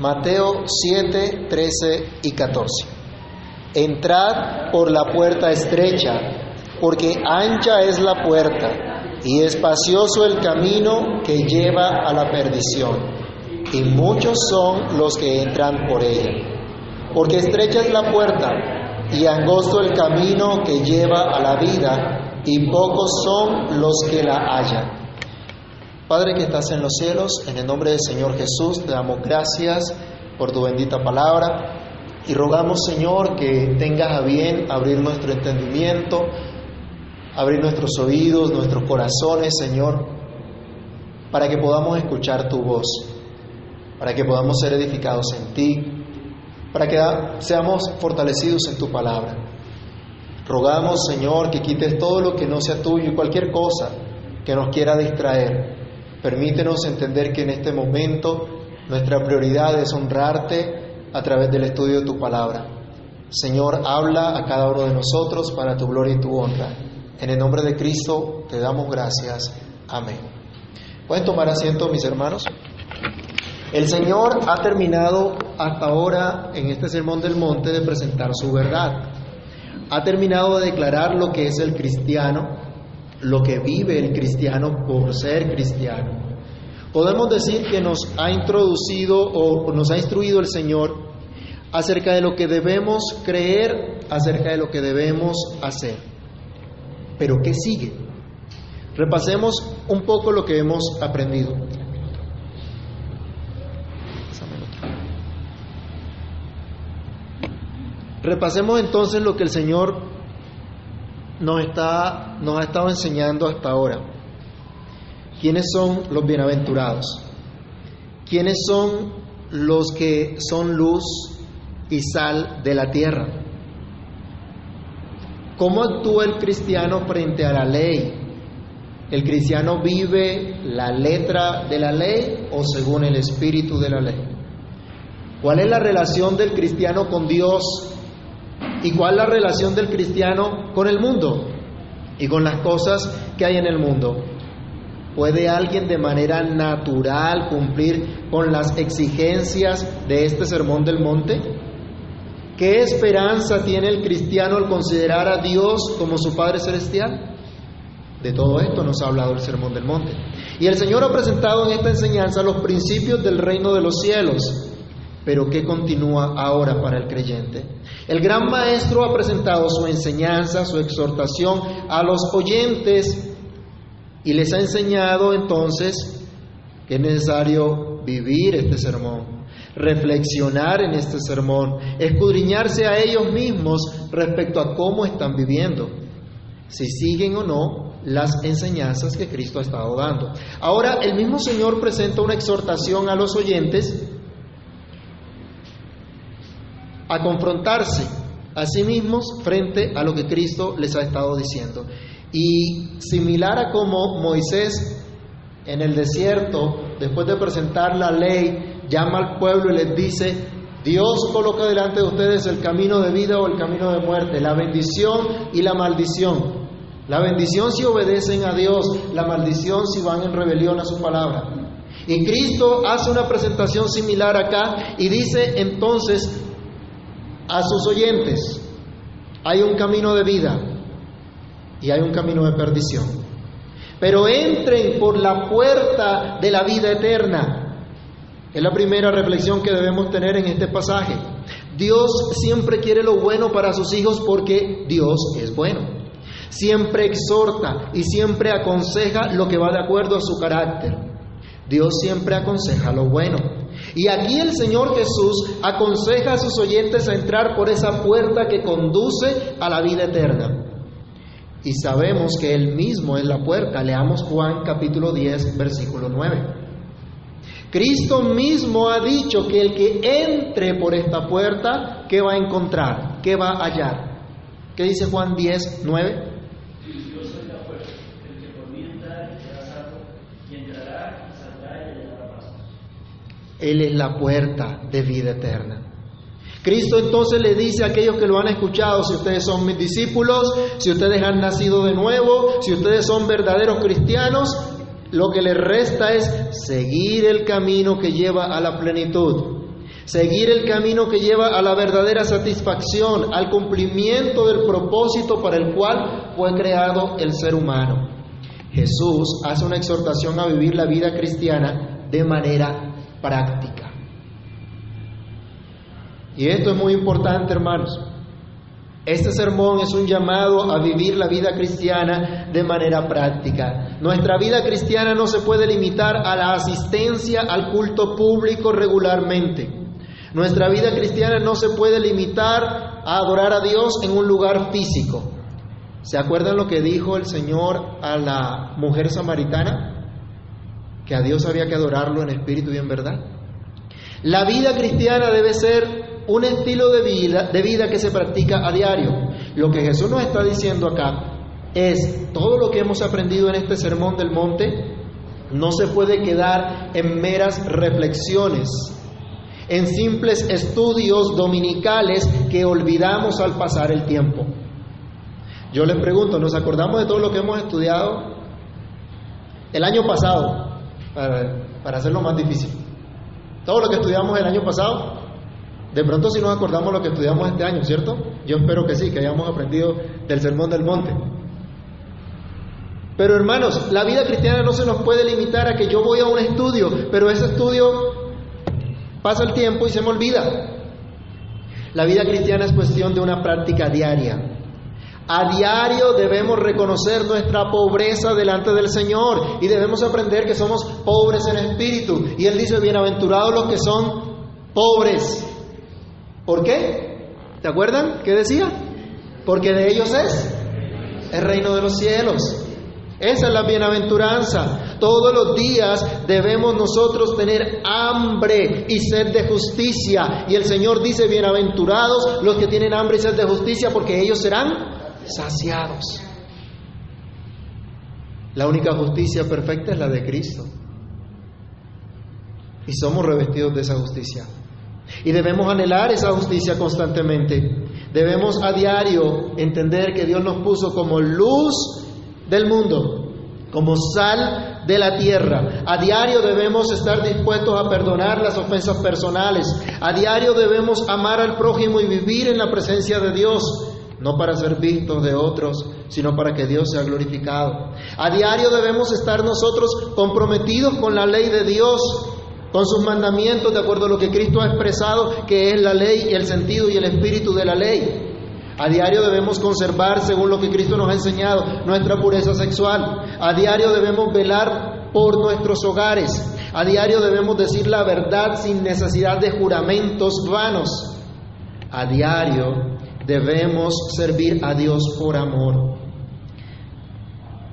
Mateo 7, 13 y 14. Entrad por la puerta estrecha, porque ancha es la puerta y espacioso el camino que lleva a la perdición, y muchos son los que entran por ella. Porque estrecha es la puerta y angosto el camino que lleva a la vida, y pocos son los que la hallan. Padre que estás en los cielos, en el nombre del Señor Jesús, te damos gracias por tu bendita palabra y rogamos, Señor, que tengas a bien abrir nuestro entendimiento, abrir nuestros oídos, nuestros corazones, Señor, para que podamos escuchar tu voz, para que podamos ser edificados en ti, para que seamos fortalecidos en tu palabra. Rogamos, Señor, que quites todo lo que no sea tuyo y cualquier cosa que nos quiera distraer Permítenos entender que en este momento nuestra prioridad es honrarte a través del estudio de tu palabra. Señor, habla a cada uno de nosotros para tu gloria y tu honra. En el nombre de Cristo te damos gracias. Amén. ¿Pueden tomar asiento, mis hermanos? El Señor ha terminado hasta ahora en este Sermón del Monte de presentar su verdad. Ha terminado de declarar lo que es el cristiano, lo que vive el cristiano por ser cristiano. Podemos decir que nos ha introducido o nos ha instruido el Señor acerca de lo que debemos creer, acerca de lo que debemos hacer. Pero ¿qué sigue? Repasemos un poco lo que hemos aprendido. Repasemos entonces lo que el Señor nos, está, nos ha estado enseñando hasta ahora. ¿Quiénes son los bienaventurados? ¿Quiénes son los que son luz y sal de la tierra? ¿Cómo actúa el cristiano frente a la ley? ¿El cristiano vive la letra de la ley o según el espíritu de la ley? ¿Cuál es la relación del cristiano con Dios ¿Y cuál es la relación del cristiano con el mundo y con las cosas que hay en el mundo? ¿Puede alguien de manera natural cumplir con las exigencias de este sermón del monte? ¿Qué esperanza tiene el cristiano al considerar a Dios como su Padre Celestial? De todo esto nos ha hablado el Sermón del Monte. Y el Señor ha presentado en esta enseñanza los principios del reino de los cielos, pero ¿qué continúa ahora para el creyente? El gran maestro ha presentado su enseñanza, su exhortación a los oyentes y les ha enseñado entonces que es necesario vivir este sermón, reflexionar en este sermón, escudriñarse a ellos mismos respecto a cómo están viviendo, si siguen o no las enseñanzas que Cristo ha estado dando. Ahora el mismo Señor presenta una exhortación a los oyentes a confrontarse a sí mismos frente a lo que Cristo les ha estado diciendo. Y similar a como Moisés en el desierto, después de presentar la ley, llama al pueblo y les dice, Dios coloca delante de ustedes el camino de vida o el camino de muerte, la bendición y la maldición. La bendición si obedecen a Dios, la maldición si van en rebelión a su palabra. Y Cristo hace una presentación similar acá y dice entonces, a sus oyentes, hay un camino de vida y hay un camino de perdición. Pero entren por la puerta de la vida eterna. Es la primera reflexión que debemos tener en este pasaje. Dios siempre quiere lo bueno para sus hijos porque Dios es bueno. Siempre exhorta y siempre aconseja lo que va de acuerdo a su carácter. Dios siempre aconseja lo bueno. Y aquí el Señor Jesús aconseja a sus oyentes a entrar por esa puerta que conduce a la vida eterna. Y sabemos que Él mismo es la puerta. Leamos Juan capítulo 10, versículo 9. Cristo mismo ha dicho que el que entre por esta puerta, ¿qué va a encontrar? ¿Qué va a hallar? ¿Qué dice Juan 10, 9? Él es la puerta de vida eterna. Cristo entonces le dice a aquellos que lo han escuchado, si ustedes son mis discípulos, si ustedes han nacido de nuevo, si ustedes son verdaderos cristianos, lo que les resta es seguir el camino que lleva a la plenitud. seguir el camino que lleva a la verdadera satisfacción, al cumplimiento del propósito para el cual fue creado el ser humano. Jesús hace una exhortación a vivir la vida cristiana de manera práctica. Y esto es muy importante, hermanos. Este sermón es un llamado a vivir la vida cristiana de manera práctica. Nuestra vida cristiana no se puede limitar a la asistencia al culto público regularmente. Nuestra vida cristiana no se puede limitar a adorar a Dios en un lugar físico. ¿Se acuerdan lo que dijo el Señor a la mujer samaritana? Que a Dios había que adorarlo en espíritu y en verdad. La vida cristiana debe ser un estilo de vida, de vida que se practica a diario. Lo que Jesús nos está diciendo acá es todo lo que hemos aprendido en este sermón del monte no se puede quedar en meras reflexiones, en simples estudios dominicales que olvidamos al pasar el tiempo. Yo les pregunto, ¿nos acordamos de todo lo que hemos estudiado el año pasado? Para, hacerlo más difícil. Todo lo que estudiamos el año pasado, de pronto si nos acordamos lo que estudiamos este año, ¿cierto? Yo espero que sí, que hayamos aprendido del Sermón del Monte. Pero hermanos, la vida cristiana no se nos puede limitar a que yo voy a un estudio, pero ese estudio pasa el tiempo y se me olvida. La vida cristiana es cuestión de una práctica diaria. A diario debemos reconocer nuestra pobreza delante del Señor y debemos aprender que somos pobres en espíritu. Y Él dice, bienaventurados los que son pobres. ¿Por qué? ¿Te acuerdan? ¿Qué decía? Porque de ellos es el reino de los cielos. Esa es la bienaventuranza. Todos los días debemos nosotros tener hambre y sed de justicia. Y el Señor dice, bienaventurados los que tienen hambre y sed de justicia, porque ellos serán saciados. La única justicia perfecta es la de Cristo. Y somos revestidos de esa justicia. Y debemos anhelar esa justicia constantemente. Debemos a diario entender que Dios nos puso como luz del mundo, como sal de la tierra. A diario debemos estar dispuestos a perdonar las ofensas personales. A diario debemos amar al prójimo y vivir en la presencia de Dios no para ser vistos de otros, sino para que Dios sea glorificado. A diario debemos estar nosotros comprometidos con la ley de Dios, con sus mandamientos, de acuerdo a lo que Cristo ha expresado, que es la ley y el sentido y el espíritu de la ley. A diario debemos conservar, según lo que Cristo nos ha enseñado, nuestra pureza sexual. A diario debemos velar por nuestros hogares. A diario debemos decir la verdad sin necesidad de juramentos vanos. A diario debemos servir a Dios por amor,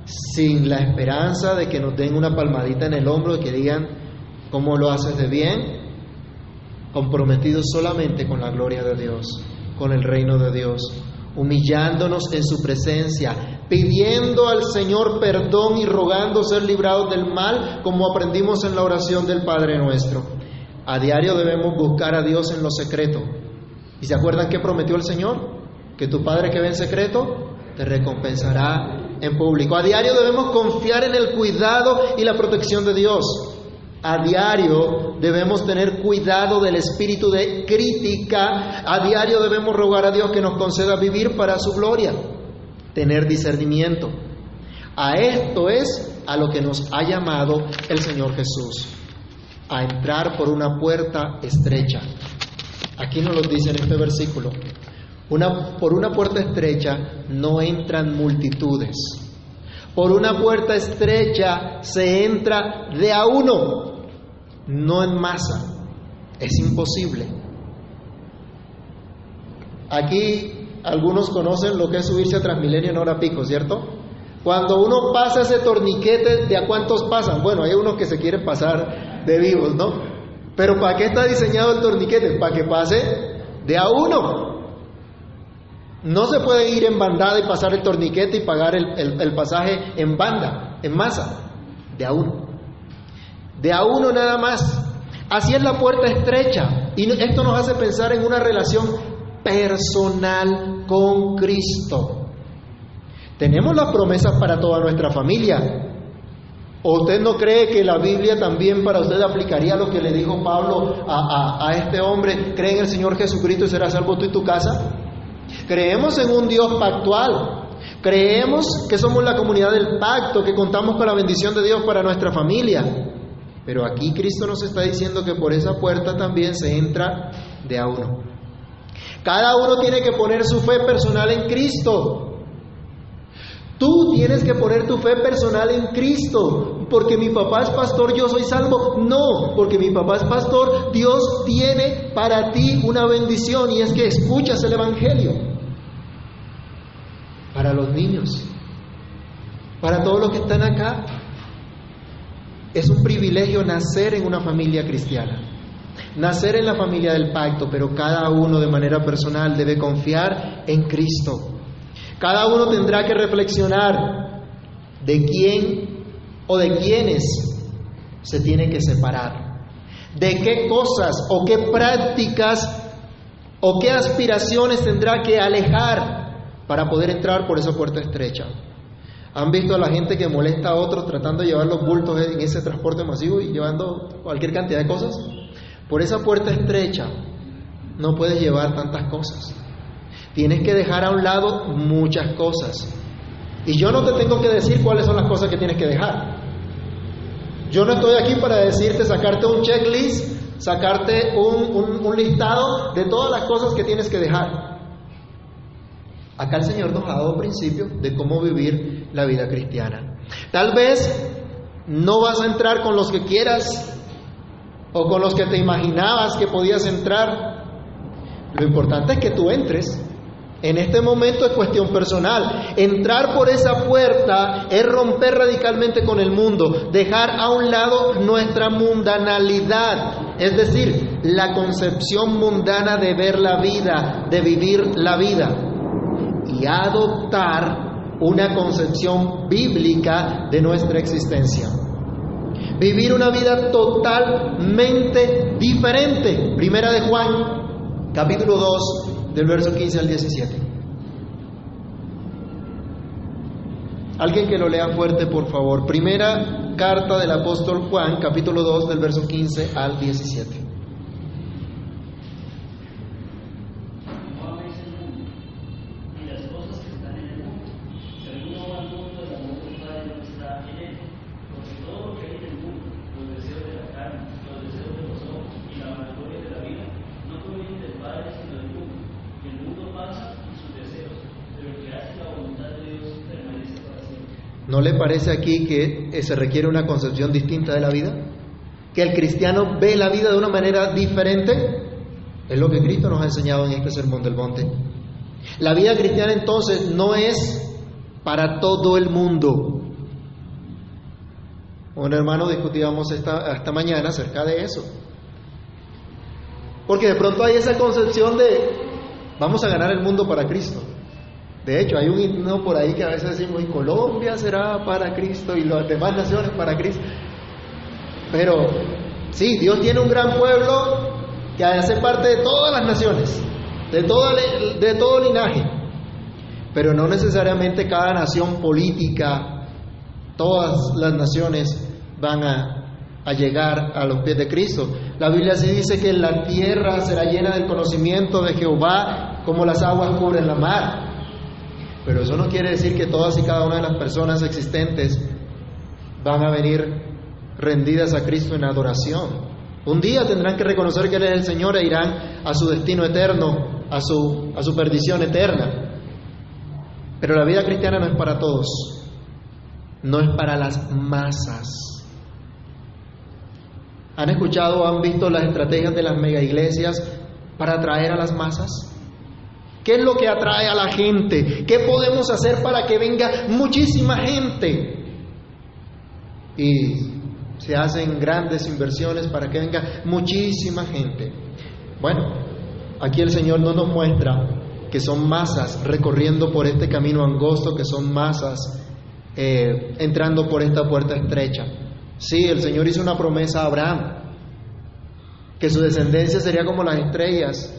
sin la esperanza de que nos den una palmadita en el hombro y que digan, ¿cómo lo haces de bien? Comprometidos solamente con la gloria de Dios, con el reino de Dios, humillándonos en su presencia, pidiendo al Señor perdón y rogando ser librados del mal, como aprendimos en la oración del Padre nuestro. A diario debemos buscar a Dios en lo secreto, ¿Y se acuerdan qué prometió el Señor? Que tu Padre que ve en secreto te recompensará en público. A diario debemos confiar en el cuidado y la protección de Dios. A diario debemos tener cuidado del espíritu de crítica. A diario debemos rogar a Dios que nos conceda vivir para su gloria. Tener discernimiento. A esto es a lo que nos ha llamado el Señor Jesús. A entrar por una puerta estrecha. Aquí nos lo dice en este versículo. Por una puerta estrecha no entran multitudes. Por una puerta estrecha se entra de a uno, no en masa. Es imposible. Aquí algunos conocen lo que es subirse a Transmilenio en hora pico, ¿cierto? Cuando uno pasa ese torniquete, ¿de a cuántos pasan? Bueno, hay unos que se quieren pasar de vivos, ¿no? Pero ¿para qué está diseñado el torniquete? Para que pase de a uno. No se puede ir en bandada y pasar el torniquete y pagar el, pasaje en banda, en masa, de a uno. De a uno nada más. Así es la puerta estrecha. Y esto nos hace pensar en una relación personal con Cristo. Tenemos las promesas para toda nuestra familia, ¿O usted no cree que la Biblia también para usted aplicaría lo que le dijo Pablo a, a, este hombre? ¿Cree en el Señor Jesucristo y será salvo tú y tu casa? Creemos en un Dios pactual. Creemos que somos la comunidad del pacto, que contamos con la bendición de Dios para nuestra familia. Pero aquí Cristo nos está diciendo que por esa puerta también se entra de a uno. Cada uno tiene que poner su fe personal en Cristo. Tú tienes que poner tu fe personal en Cristo. Porque mi papá es pastor, yo soy salvo. No, porque mi papá es pastor, Dios tiene para ti una bendición y es que escuchas el Evangelio. Para los niños, para todos los que están acá, es un privilegio nacer en una familia cristiana, nacer en la familia del pacto, pero cada uno de manera personal debe confiar en Cristo. Cada uno tendrá que reflexionar de quién o de quiénes se tiene que separar, de qué cosas o qué prácticas o qué aspiraciones tendrá que alejar para poder entrar por esa puerta estrecha. ¿Han visto a la gente que molesta a otros tratando de llevar los bultos en ese transporte masivo y llevando cualquier cantidad de cosas? Por esa puerta estrecha no puedes llevar tantas cosas. Tienes que dejar a un lado muchas cosas. Y yo no te tengo que decir cuáles son las cosas que tienes que dejar. Yo no estoy aquí para decirte, sacarte un checklist, sacarte un, listado de todas las cosas que tienes que dejar. Acá el Señor nos ha dado principios de cómo vivir la vida cristiana. Tal vez no vas a entrar con los que quieras o con los que te imaginabas que podías entrar. Lo importante es que tú entres en este momento es cuestión personal. Entrar por esa puerta es romper radicalmente con el mundo, dejar a un lado nuestra mundanalidad, es decir, la concepción mundana de ver la vida, de vivir la vida, y adoptar una concepción bíblica de nuestra existencia. Vivir una vida totalmente diferente. Primera de Juan, capítulo 2, del verso 15 al 17. Alguien que lo lea fuerte, por favor. Primera carta del apóstol Juan, capítulo 2, del verso 15 al 17. ¿No le parece aquí que se requiere una concepción distinta de la vida? ¿Que el cristiano ve la vida de una manera diferente? Es lo que Cristo nos ha enseñado en este Sermón del Monte. La vida cristiana entonces no es para todo el mundo. Un hermano discutíamos esta, esta mañana acerca de eso. Porque de pronto hay esa concepción de vamos a ganar el mundo para Cristo. De hecho, hay un himno por ahí que a veces decimos, y Colombia será para Cristo y las demás naciones para Cristo. Pero sí, Dios tiene un gran pueblo que hace parte de todas las naciones, de todo, de todo linaje. Pero no necesariamente cada nación política, todas las naciones van a, a llegar a los pies de Cristo. La Biblia sí dice que la tierra será llena del conocimiento de Jehová como las aguas cubren la mar. Pero eso no quiere decir que todas y cada una de las personas existentes van a venir rendidas a Cristo en adoración. Un día tendrán que reconocer que Él es el Señor e irán a su destino eterno, a su, a su perdición eterna. Pero la vida cristiana no es para todos, no es para las masas. ¿Han escuchado han visto las estrategias de las mega iglesias para atraer a las masas? ¿Qué es lo que atrae a la gente? ¿Qué podemos hacer para que venga muchísima gente? Y se hacen grandes inversiones para que venga muchísima gente. Bueno, aquí el Señor no nos muestra que son masas recorriendo por este camino angosto, que son masas eh, entrando por esta puerta estrecha. Sí, el Señor hizo una promesa a Abraham, que su descendencia sería como las estrellas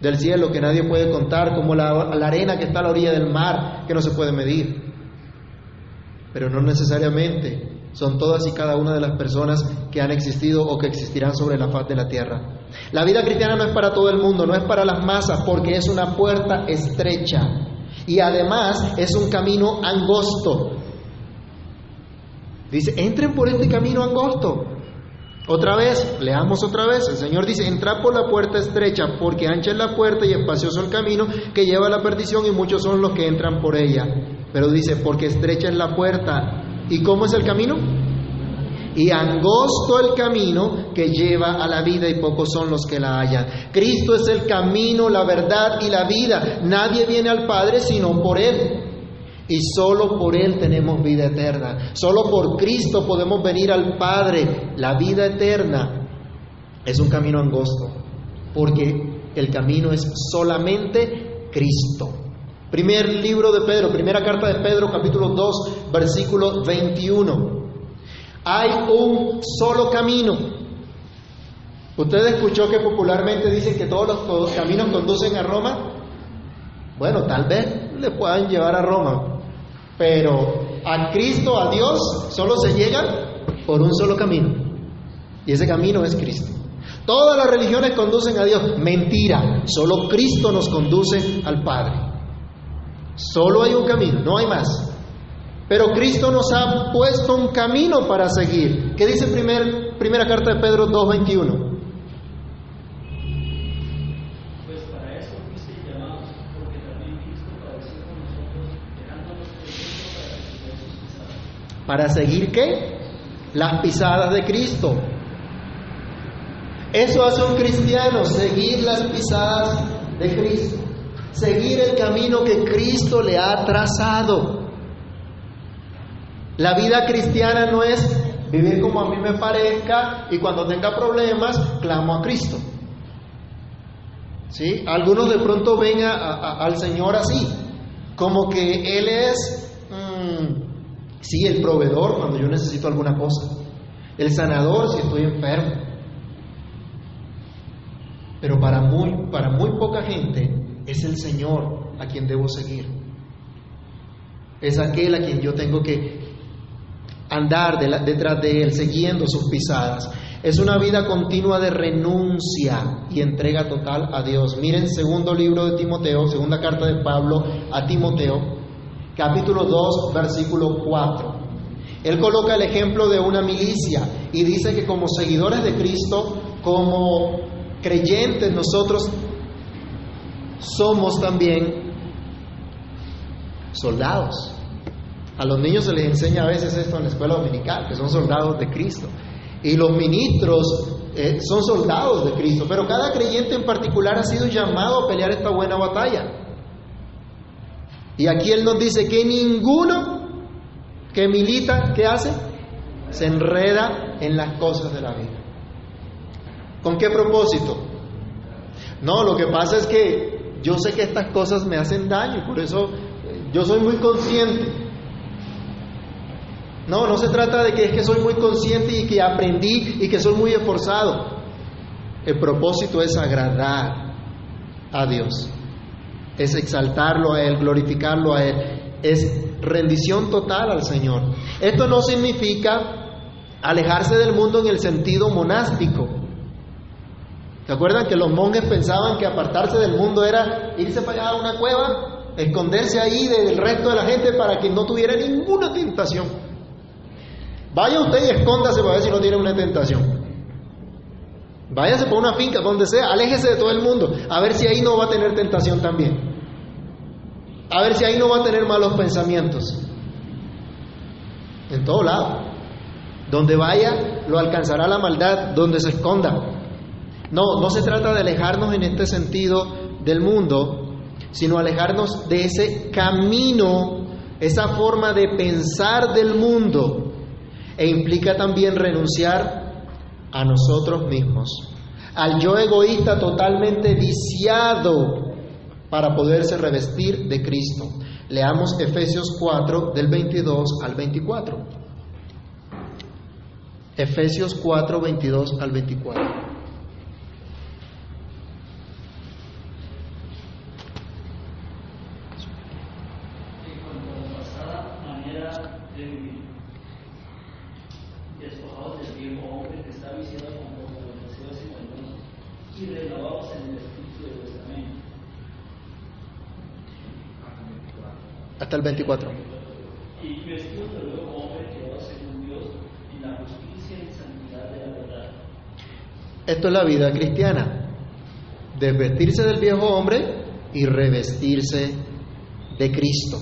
del cielo que nadie puede contar, como la, arena que está a la orilla del mar que no se puede medir. Pero no necesariamente son todas y cada una de las personas que han existido o que existirán sobre la faz de la tierra. La vida cristiana no es para todo el mundo, no es para las masas, porque es una puerta estrecha y además es un camino angosto. Dice, entren por este camino angosto. Otra vez, leamos otra vez, el Señor dice, entrad por la puerta estrecha, porque ancha es la puerta y espacioso el camino que lleva a la perdición y muchos son los que entran por ella. Pero dice, porque estrecha es la puerta. ¿Y cómo es el camino? Y angosto el camino que lleva a la vida y pocos son los que la hallan. Cristo es el camino, la verdad y la vida. Nadie viene al Padre sino por Él. Y solo por Él tenemos vida eterna. Solo por Cristo podemos venir al Padre. La vida eterna es un camino angosto, porque el camino es solamente Cristo. Primer libro de Pedro, primera carta de Pedro, capítulo 2, versículo 21. Hay un solo camino. ¿Usted escuchó que popularmente dicen que todos los caminos conducen a Roma? Bueno, tal vez le puedan llevar a Roma, pero a Cristo, a Dios, solo se llega por un solo camino. Y ese camino es Cristo. Todas las religiones conducen a Dios. Mentira. Solo Cristo nos conduce al Padre. Solo hay un camino, no hay más. Pero Cristo nos ha puesto un camino para seguir. ¿Qué dice primer, primera carta de Pedro 2.21? ¿Para seguir qué? Las pisadas de Cristo. Eso hace un cristiano, seguir las pisadas de Cristo, seguir el camino que Cristo le ha trazado. La vida cristiana no es vivir como a mí me parezca y cuando tenga problemas clamo a Cristo. ¿Sí? Algunos de pronto ven al Señor así, como que Él es Sí, el proveedor cuando yo necesito alguna cosa. El sanador si estoy enfermo. Pero para muy, para muy poca gente es el Señor a quien debo seguir. Es aquel a quien yo tengo que andar detrás de Él, siguiendo sus pisadas. Es una vida continua de renuncia y entrega total a Dios. Miren, segundo libro de Timoteo, segunda carta de Pablo a Timoteo, capítulo 2, versículo 4. Él coloca el ejemplo de una milicia y dice que como seguidores de Cristo, como creyentes nosotros somos también soldados. A los niños se les enseña a veces esto en la escuela dominical, que son soldados de Cristo. Y los ministros eh, son soldados de Cristo, pero cada creyente en particular ha sido llamado a pelear esta buena batalla. Y aquí Él nos dice que ninguno que milita, ¿qué hace? Se enreda en las cosas de la vida. ¿Con qué propósito? No, lo que pasa es que yo sé que estas cosas me hacen daño, por eso eh, yo soy muy consciente. No, no se trata de que es que soy muy consciente y que aprendí y que soy muy esforzado. El propósito es agradar a Dios es exaltarlo a Él, glorificarlo a Él, es rendición total al Señor. Esto no significa alejarse del mundo en el sentido monástico. ¿Se acuerdan que los monjes pensaban que apartarse del mundo era irse para allá a una cueva, esconderse ahí del resto de la gente para que no tuviera ninguna tentación? Vaya usted y escóndase para ver si no tiene una tentación. Váyase por una finca, donde sea, aléjese de todo el mundo, a ver si ahí no va a tener tentación también. A ver si ahí no va a tener malos pensamientos. En todo lado. Donde vaya, lo alcanzará la maldad, donde se esconda. No, no se trata de alejarnos en este sentido del mundo, sino alejarnos de ese camino, esa forma de pensar del mundo. E implica también renunciar a nosotros mismos, al yo egoísta totalmente viciado para poderse revestir de Cristo. Leamos Efesios 4 del 22 al 24. Efesios 4, 22 al 24. El 24. Y vestidos del nuevo hombre creado según Dios en la justicia y santidad de la verdad. Esto es la vida cristiana. Desvestirse del viejo hombre y revestirse de Cristo.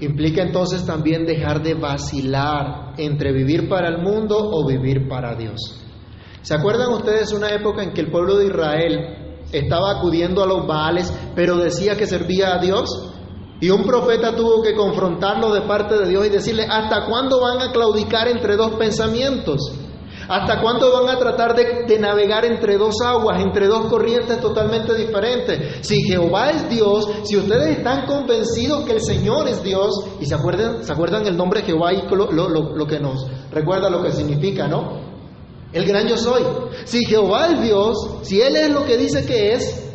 Implica entonces también dejar de vacilar entre vivir para el mundo o vivir para Dios. ¿Se acuerdan ustedes una época en que el pueblo de Israel estaba acudiendo a los Baales, pero decía que servía a Dios? Y un profeta tuvo que confrontarlo de parte de Dios y decirle, ¿hasta cuándo van a claudicar entre dos pensamientos? ¿Hasta cuándo van a tratar de, navegar entre dos aguas, entre dos corrientes totalmente diferentes? Si Jehová es Dios, si ustedes están convencidos que el Señor es Dios, y se acuerdan, ¿se acuerdan el nombre Jehová y lo, lo que nos recuerda lo que significa, ¿no? El gran yo soy. Si Jehová es Dios, si Él es lo que dice que es,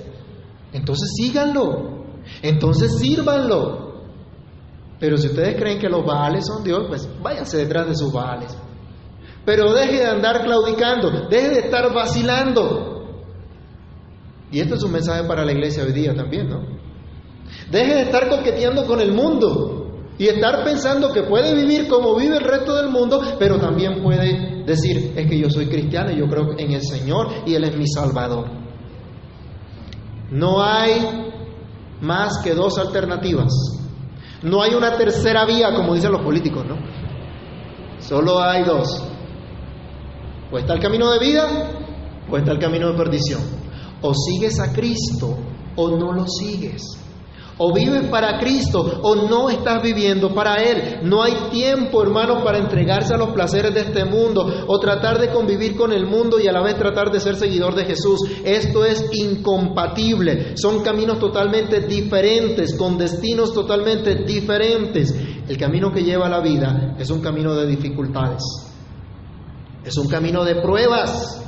entonces síganlo. Entonces sírvanlo. Pero si ustedes creen que los Baales son Dios, pues váyanse detrás de sus Baales. Pero deje de andar claudicando, deje de estar vacilando. Y esto es un mensaje para la iglesia hoy día también, ¿no? Deje de estar coqueteando con el mundo y estar pensando que puede vivir como vive el resto del mundo, pero también puede decir, es que yo soy cristiano y yo creo en el Señor y Él es mi Salvador. No hay más que dos alternativas. No hay una tercera vía, como dicen los políticos, ¿no? Solo hay dos. O está el camino de vida o está el camino de perdición. O sigues a Cristo o no lo sigues. O vives para Cristo o no estás viviendo para Él. No hay tiempo, hermano, para entregarse a los placeres de este mundo o tratar de convivir con el mundo y a la vez tratar de ser seguidor de Jesús. Esto es incompatible. Son caminos totalmente diferentes, con destinos totalmente diferentes. El camino que lleva a la vida es un camino de dificultades. Es un camino de pruebas.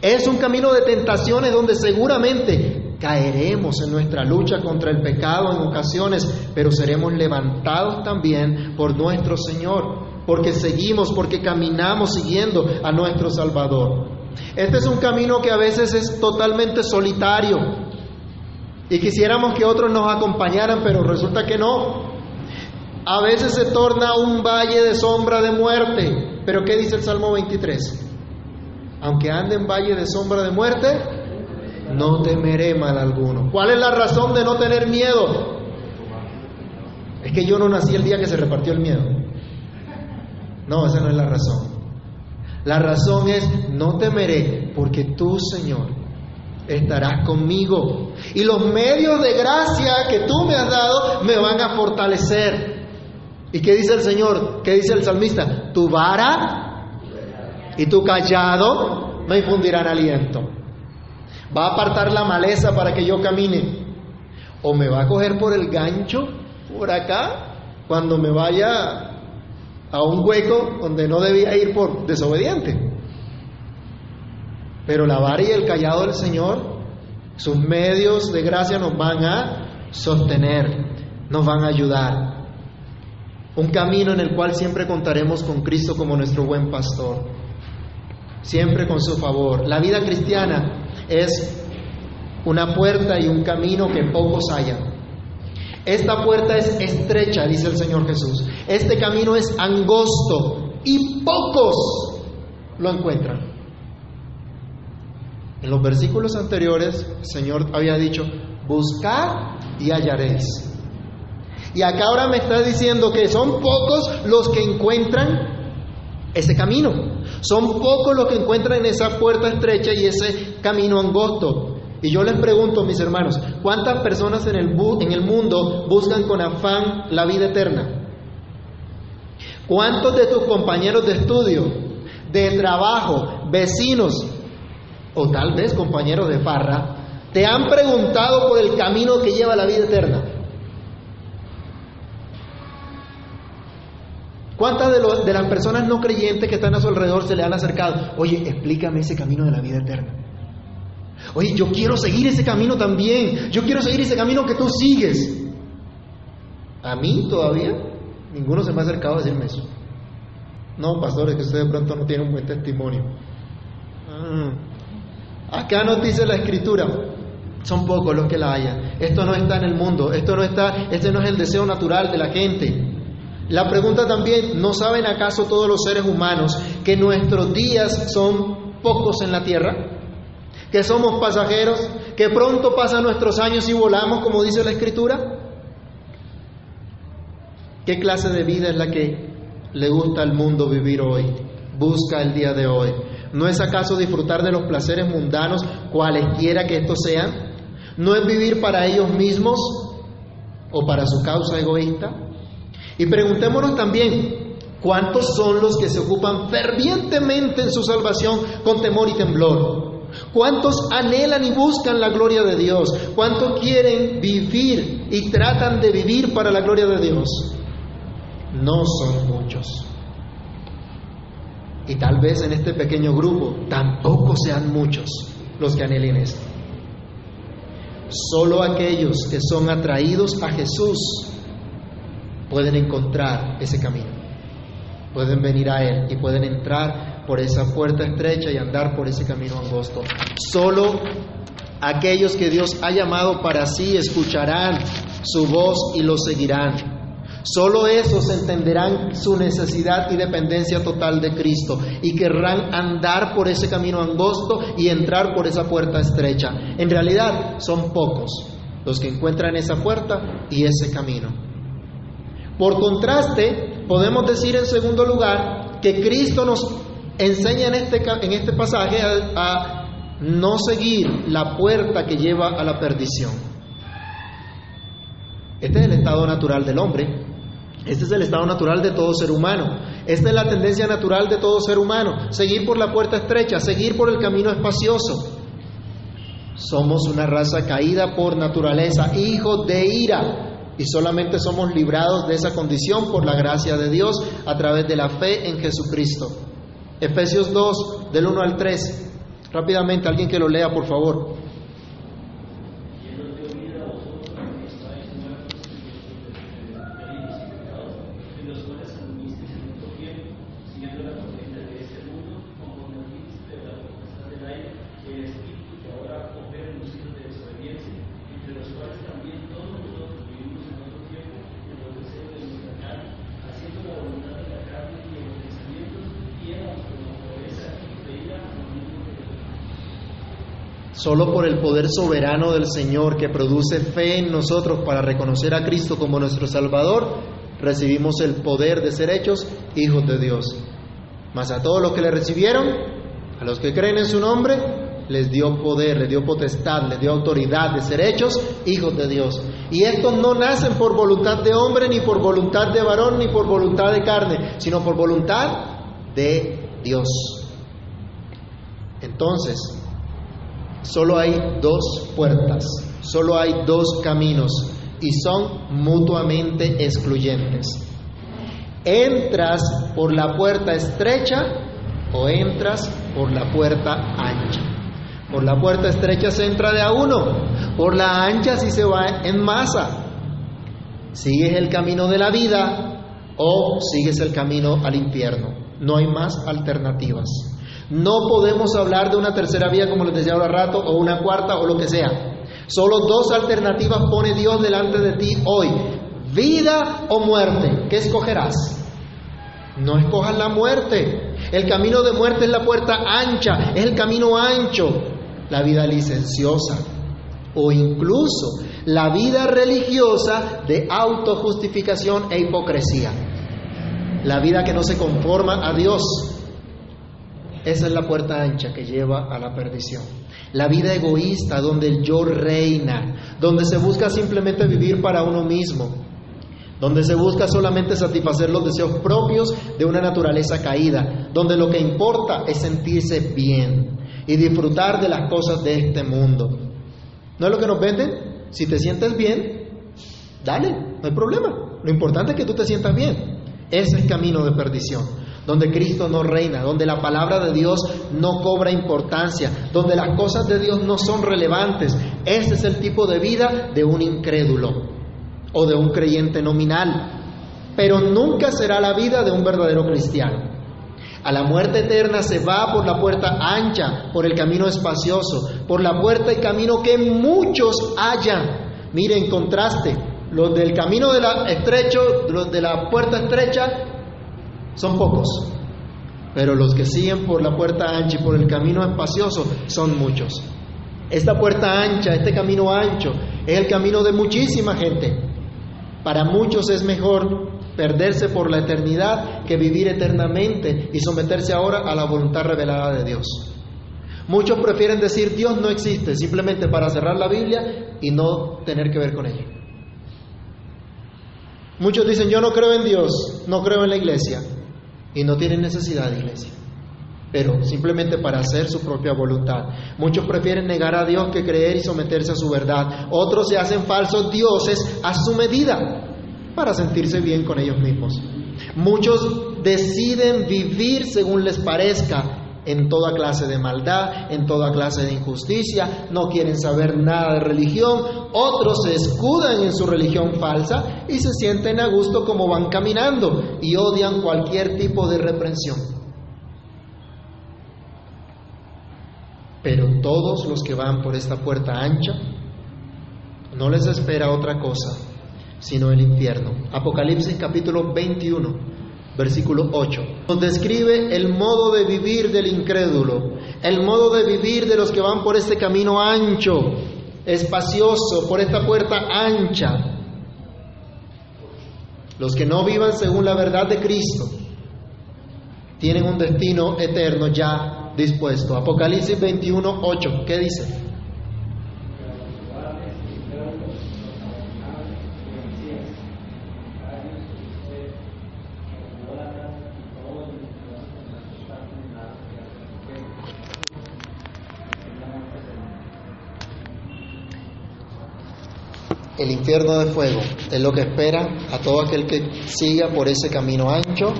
Es un camino de tentaciones donde seguramente Caeremos en nuestra lucha contra el pecado en ocasiones, pero seremos levantados también por nuestro Señor, porque seguimos, porque caminamos siguiendo a nuestro Salvador. Este es un camino que a veces es totalmente solitario y quisiéramos que otros nos acompañaran, pero resulta que no. A veces se torna un valle de sombra de muerte, pero ¿qué dice el Salmo 23? Aunque ande en valle de sombra de muerte, no temeré mal alguno. ¿Cuál es la razón de no tener miedo? Es que yo no nací el día que se repartió el miedo. No, esa no es la razón. La razón es, no temeré porque tú, Señor, estarás conmigo. Y los medios de gracia que tú me has dado me van a fortalecer. ¿Y qué dice el Señor? ¿Qué dice el salmista? Tu vara y tu callado me infundirán aliento va a apartar la maleza para que yo camine, o me va a coger por el gancho, por acá, cuando me vaya a un hueco donde no debía ir por desobediente. Pero la vara y el callado del Señor, sus medios de gracia nos van a sostener, nos van a ayudar. Un camino en el cual siempre contaremos con Cristo como nuestro buen pastor, siempre con su favor. La vida cristiana es una puerta y un camino que pocos hallan. Esta puerta es estrecha, dice el Señor Jesús. Este camino es angosto y pocos lo encuentran. En los versículos anteriores, el Señor había dicho, buscad y hallaréis. Y acá ahora me está diciendo que son pocos los que encuentran ese camino. Son pocos los que encuentran esa puerta estrecha y ese camino angosto. Y yo les pregunto, mis hermanos, ¿cuántas personas en el, en el mundo buscan con afán la vida eterna? ¿Cuántos de tus compañeros de estudio, de trabajo, vecinos o tal vez compañeros de farra, te han preguntado por el camino que lleva a la vida eterna? ¿Cuántas de, las personas no creyentes que están a su alrededor se le han acercado? Oye, explícame ese camino de la vida eterna. Oye, yo quiero seguir ese camino también. Yo quiero seguir ese camino que tú sigues. A mí todavía ninguno se me ha acercado a decirme eso. No, pastores, que usted de pronto no tiene un buen testimonio. Ah, Acá nos dice la escritura, son pocos los que la hayan. Esto no está en el mundo, esto no está, este no es el deseo natural de la gente. La pregunta también, ¿no saben acaso todos los seres humanos que nuestros días son pocos en la tierra? Que somos pasajeros, que pronto pasan nuestros años y volamos, como dice la escritura. ¿Qué clase de vida es la que le gusta al mundo vivir hoy? Busca el día de hoy. ¿No es acaso disfrutar de los placeres mundanos, cualesquiera que estos sean? ¿No es vivir para ellos mismos o para su causa egoísta? Y preguntémonos también, ¿cuántos son los que se ocupan fervientemente en su salvación con temor y temblor? ¿Cuántos anhelan y buscan la gloria de Dios? ¿Cuántos quieren vivir y tratan de vivir para la gloria de Dios? No son muchos. Y tal vez en este pequeño grupo tampoco sean muchos los que anhelen esto. Solo aquellos que son atraídos a Jesús pueden encontrar ese camino. Pueden venir a Él y pueden entrar por esa puerta estrecha y andar por ese camino angosto. Solo aquellos que Dios ha llamado para sí escucharán su voz y lo seguirán. Solo esos entenderán su necesidad y dependencia total de Cristo y querrán andar por ese camino angosto y entrar por esa puerta estrecha. En realidad son pocos los que encuentran esa puerta y ese camino. Por contraste, podemos decir en segundo lugar que Cristo nos enseña en este, en este pasaje a, a no seguir la puerta que lleva a la perdición. Este es el estado natural del hombre. Este es el estado natural de todo ser humano. Esta es la tendencia natural de todo ser humano. Seguir por la puerta estrecha, seguir por el camino espacioso. Somos una raza caída por naturaleza, hijos de ira. Y solamente somos librados de esa condición por la gracia de Dios a través de la fe en Jesucristo. Efesios 2, del 1 al 3. Rápidamente, alguien que lo lea, por favor. Solo por el poder soberano del Señor que produce fe en nosotros para reconocer a Cristo como nuestro Salvador, recibimos el poder de ser hechos hijos de Dios. Mas a todos los que le recibieron, a los que creen en su nombre, les dio poder, les dio potestad, les dio autoridad de ser hechos hijos de Dios. Y estos no nacen por voluntad de hombre, ni por voluntad de varón, ni por voluntad de carne, sino por voluntad de Dios. Entonces, Solo hay dos puertas, solo hay dos caminos y son mutuamente excluyentes. ¿Entras por la puerta estrecha o entras por la puerta ancha? Por la puerta estrecha se entra de a uno, por la ancha sí se va en masa. ¿Sigues el camino de la vida o sigues el camino al infierno? No hay más alternativas. No podemos hablar de una tercera vía, como les decía ahora rato, o una cuarta, o lo que sea. Solo dos alternativas pone Dios delante de ti hoy. Vida o muerte. ¿Qué escogerás? No escojas la muerte. El camino de muerte es la puerta ancha, es el camino ancho. La vida licenciosa o incluso la vida religiosa de autojustificación e hipocresía. La vida que no se conforma a Dios, esa es la puerta ancha que lleva a la perdición. La vida egoísta, donde el yo reina, donde se busca simplemente vivir para uno mismo, donde se busca solamente satisfacer los deseos propios de una naturaleza caída, donde lo que importa es sentirse bien y disfrutar de las cosas de este mundo. ¿No es lo que nos venden? Si te sientes bien, dale, no hay problema. Lo importante es que tú te sientas bien. Ese es el camino de perdición donde Cristo no reina, donde la palabra de Dios no cobra importancia, donde las cosas de Dios no son relevantes. Ese es el tipo de vida de un incrédulo o de un creyente nominal, pero nunca será la vida de un verdadero cristiano. A la muerte eterna se va por la puerta ancha, por el camino espacioso, por la puerta y camino que muchos hallan. Mire, en contraste, los del camino de la estrecho, los de la puerta estrecha, son pocos. Pero los que siguen por la puerta ancha y por el camino espacioso son muchos. Esta puerta ancha, este camino ancho, es el camino de muchísima gente. Para muchos es mejor perderse por la eternidad que vivir eternamente y someterse ahora a la voluntad revelada de Dios. Muchos prefieren decir Dios no existe simplemente para cerrar la Biblia y no tener que ver con ella. Muchos dicen yo no creo en Dios, no creo en la iglesia y no tienen necesidad de iglesia pero simplemente para hacer su propia voluntad. Muchos prefieren negar a Dios que creer y someterse a su verdad. Otros se hacen falsos dioses a su medida para sentirse bien con ellos mismos. Muchos deciden vivir según les parezca en toda clase de maldad, en toda clase de injusticia, no quieren saber nada de religión, otros se escudan en su religión falsa y se sienten a gusto como van caminando y odian cualquier tipo de reprensión. Pero todos los que van por esta puerta ancha, no les espera otra cosa, sino el infierno. Apocalipsis capítulo 21, versículo 8. Nos describe el modo de vivir del incrédulo, el modo de vivir de los que van por este camino ancho, espacioso, por esta puerta ancha. Los que no vivan según la verdad de Cristo tienen un destino eterno ya dispuesto. Apocalipsis 21, 8, ¿qué dice? El infierno de fuego es lo que espera a todo aquel que siga por ese camino ancho,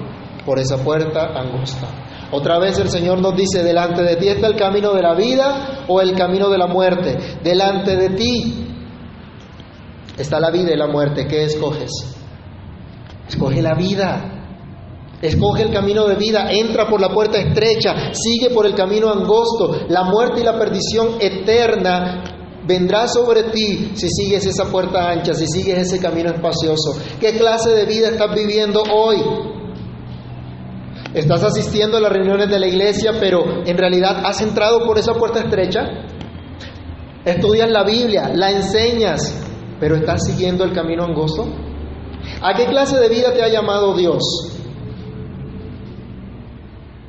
por esa puerta angosta. Otra vez el Señor nos dice, delante de ti está el camino de la vida o el camino de la muerte. Delante de ti está la vida y la muerte. ¿Qué escoges? Escoge la vida. Escoge el camino de vida, entra por la puerta estrecha, sigue por el camino angosto. La muerte y la perdición eterna vendrá sobre ti si sigues esa puerta ancha, si sigues ese camino espacioso. ¿Qué clase de vida estás viviendo hoy? Estás asistiendo a las reuniones de la iglesia, pero en realidad has entrado por esa puerta estrecha. Estudias la Biblia, la enseñas, pero estás siguiendo el camino angosto. ¿A qué clase de vida te ha llamado Dios?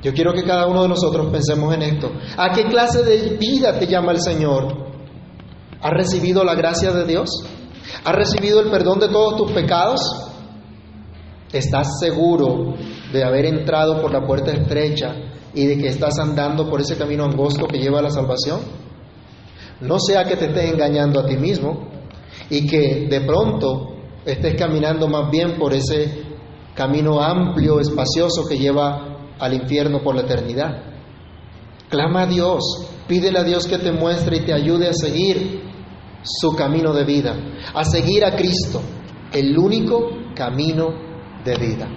Yo quiero que cada uno de nosotros pensemos en esto. ¿A qué clase de vida te llama el Señor? ¿Has recibido la gracia de Dios? ¿Has recibido el perdón de todos tus pecados? ¿Estás seguro de haber entrado por la puerta estrecha y de que estás andando por ese camino angosto que lleva a la salvación? No sea que te estés engañando a ti mismo y que de pronto estés caminando más bien por ese camino amplio, espacioso que lleva al infierno por la eternidad. Clama a Dios, pídele a Dios que te muestre y te ayude a seguir su camino de vida, a seguir a Cristo, el único camino de vida.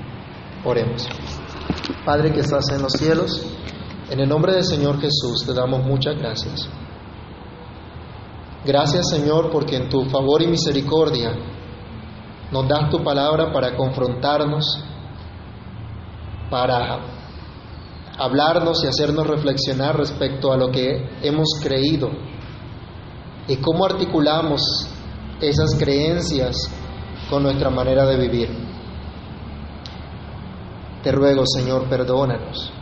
Oremos. Padre que estás en los cielos, en el nombre del Señor Jesús te damos muchas gracias. Gracias Señor porque en tu favor y misericordia nos das tu palabra para confrontarnos, para hablarnos y hacernos reflexionar respecto a lo que hemos creído y cómo articulamos esas creencias con nuestra manera de vivir. Te ruego, Señor, perdónanos.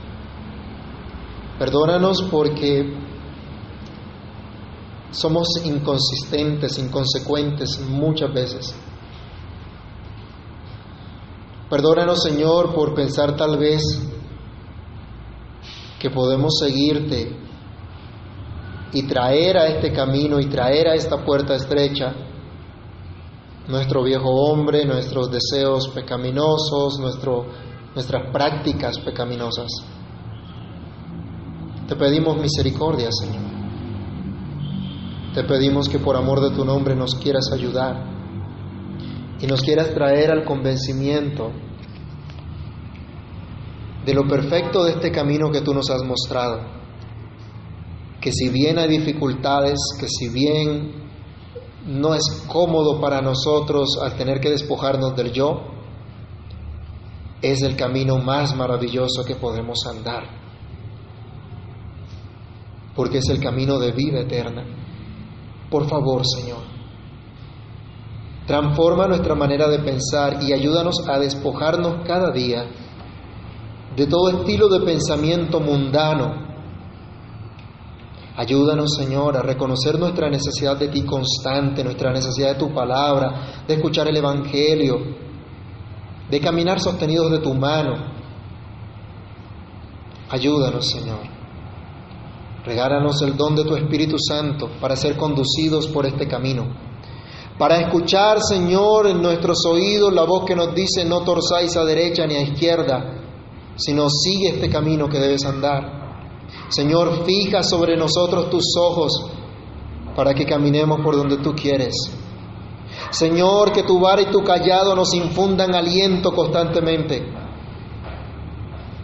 Perdónanos porque somos inconsistentes, inconsecuentes muchas veces. Perdónanos, Señor, por pensar tal vez que podemos seguirte y traer a este camino y traer a esta puerta estrecha nuestro viejo hombre, nuestros deseos pecaminosos, nuestro nuestras prácticas pecaminosas. Te pedimos misericordia, Señor. Te pedimos que por amor de tu nombre nos quieras ayudar y nos quieras traer al convencimiento de lo perfecto de este camino que tú nos has mostrado. Que si bien hay dificultades, que si bien no es cómodo para nosotros al tener que despojarnos del yo, es el camino más maravilloso que podemos andar, porque es el camino de vida eterna. Por favor, Señor, transforma nuestra manera de pensar y ayúdanos a despojarnos cada día de todo estilo de pensamiento mundano. Ayúdanos, Señor, a reconocer nuestra necesidad de ti constante, nuestra necesidad de tu palabra, de escuchar el Evangelio, de caminar sostenidos de tu mano. Ayúdanos, Señor. Regálanos el don de tu Espíritu Santo para ser conducidos por este camino. Para escuchar, Señor, en nuestros oídos la voz que nos dice no torzáis a derecha ni a izquierda, sino sigue este camino que debes andar. Señor, fija sobre nosotros tus ojos para que caminemos por donde tú quieres. Señor, que tu vara y tu callado nos infundan aliento constantemente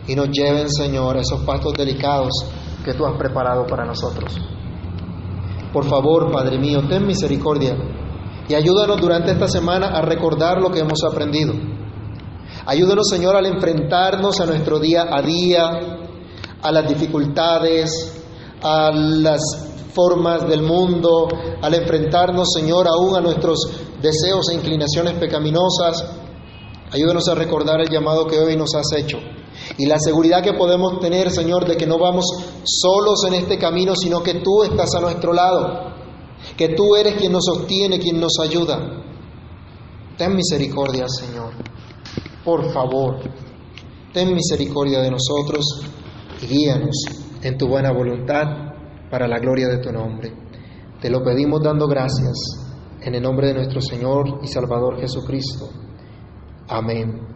y nos lleven, Señor, a esos pastos delicados que tú has preparado para nosotros. Por favor, Padre mío, ten misericordia y ayúdanos durante esta semana a recordar lo que hemos aprendido. Ayúdanos, Señor, al enfrentarnos a nuestro día a día, a las dificultades, a las formas del mundo, al enfrentarnos, Señor, aún a nuestros deseos e inclinaciones pecaminosas. Ayúdanos a recordar el llamado que hoy nos has hecho y la seguridad que podemos tener, Señor, de que no vamos solos en este camino, sino que tú estás a nuestro lado, que tú eres quien nos sostiene, quien nos ayuda. Ten misericordia, Señor. Por favor, ten misericordia de nosotros y guíanos en tu buena voluntad para la gloria de tu nombre. Te lo pedimos dando gracias en el nombre de nuestro Señor y Salvador Jesucristo. Amén.